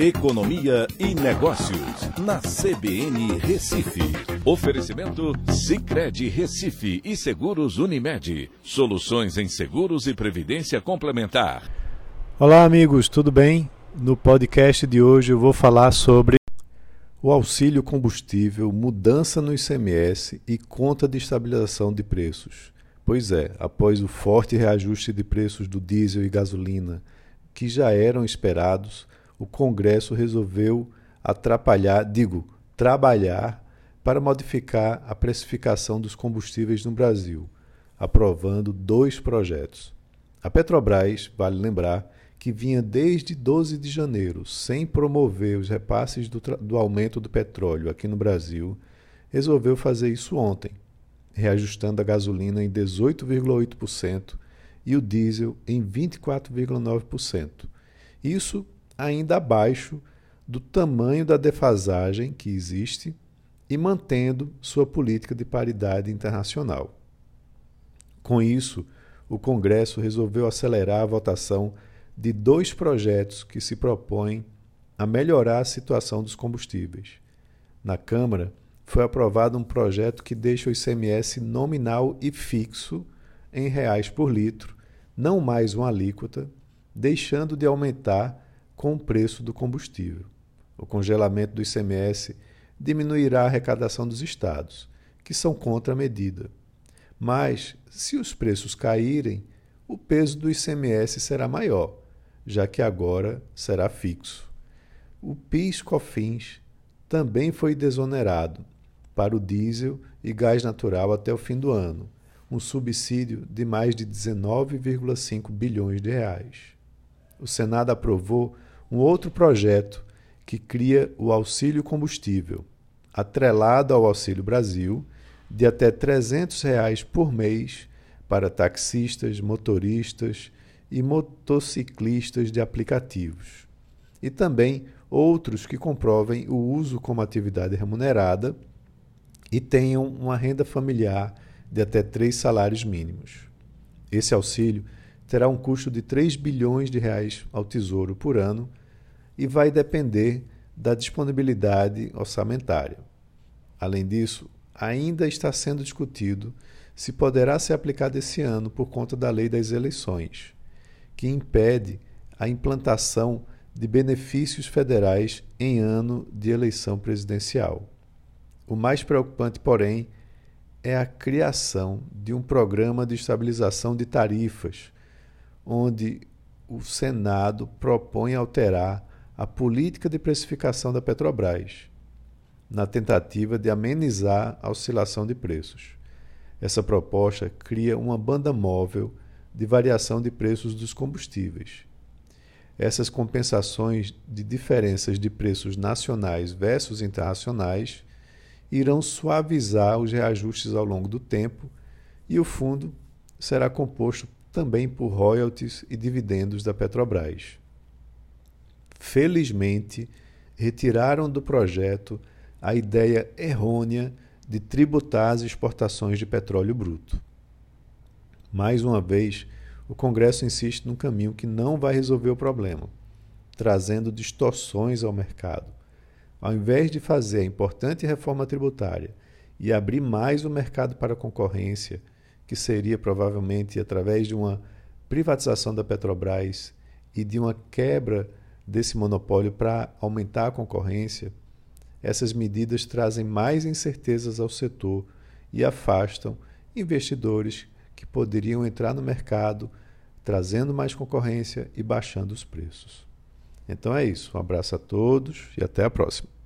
Economia e Negócios, na CBN Recife. Oferecimento Cicred Recife e Seguros Unimed. Soluções em seguros e previdência complementar. Olá, amigos, tudo bem? No podcast de hoje eu vou falar sobre o auxílio combustível, mudança no ICMS e conta de estabilização de preços. Pois é, após o forte reajuste de preços do diesel e gasolina, que já eram esperados, o Congresso resolveu atrapalhar, digo, trabalhar para modificar a precificação dos combustíveis no Brasil, aprovando dois projetos. A Petrobras, vale lembrar, que vinha desde 12 de janeiro sem promover os repasses do, do aumento do petróleo aqui no Brasil, resolveu fazer isso ontem, reajustando a gasolina em 18,8% e o diesel em 24,9%. Isso ainda abaixo do tamanho da defasagem que existe e mantendo sua política de paridade internacional. Com isso, o Congresso resolveu acelerar a votação de dois projetos que se propõem a melhorar a situação dos combustíveis. Na Câmara, foi aprovado um projeto que deixa o ICMS nominal e fixo em reais por litro, não mais uma alíquota, deixando de aumentar com o preço do combustível. O congelamento do ICMS diminuirá a arrecadação dos estados, que são contra a medida. Mas, se os preços caírem, o peso do ICMS será maior, já que agora será fixo. O PIS/COFINS também foi desonerado para o diesel e gás natural até o fim do ano, um subsídio de mais de 19,5 bilhões de reais. O Senado aprovou um outro projeto que cria o auxílio combustível, atrelado ao Auxílio Brasil, de até 300 reais por mês para taxistas, motoristas e motociclistas de aplicativos. E também outros que comprovem o uso como atividade remunerada e tenham uma renda familiar de até três salários mínimos. Esse auxílio terá um custo de 3 bilhões de reais ao Tesouro por ano e vai depender da disponibilidade orçamentária. Além disso, ainda está sendo discutido se poderá ser aplicado esse ano por conta da lei das eleições, que impede a implantação de benefícios federais em ano de eleição presidencial. O mais preocupante, porém, é a criação de um programa de estabilização de tarifas onde o Senado propõe alterar a política de precificação da Petrobras, na tentativa de amenizar a oscilação de preços. Essa proposta cria uma banda móvel de variação de preços dos combustíveis. Essas compensações de diferenças de preços nacionais versus internacionais irão suavizar os reajustes ao longo do tempo e o fundo será composto também por royalties e dividendos da Petrobras. Felizmente, retiraram do projeto a ideia errônea de tributar as exportações de petróleo bruto. Mais uma vez, o Congresso insiste num caminho que não vai resolver o problema, trazendo distorções ao mercado. Ao invés de fazer a importante reforma tributária e abrir mais o mercado para a concorrência, que seria provavelmente através de uma privatização da Petrobras e de uma quebra desse monopólio para aumentar a concorrência, essas medidas trazem mais incertezas ao setor e afastam investidores que poderiam entrar no mercado, trazendo mais concorrência e baixando os preços. Então é isso. Um abraço a todos e até a próxima.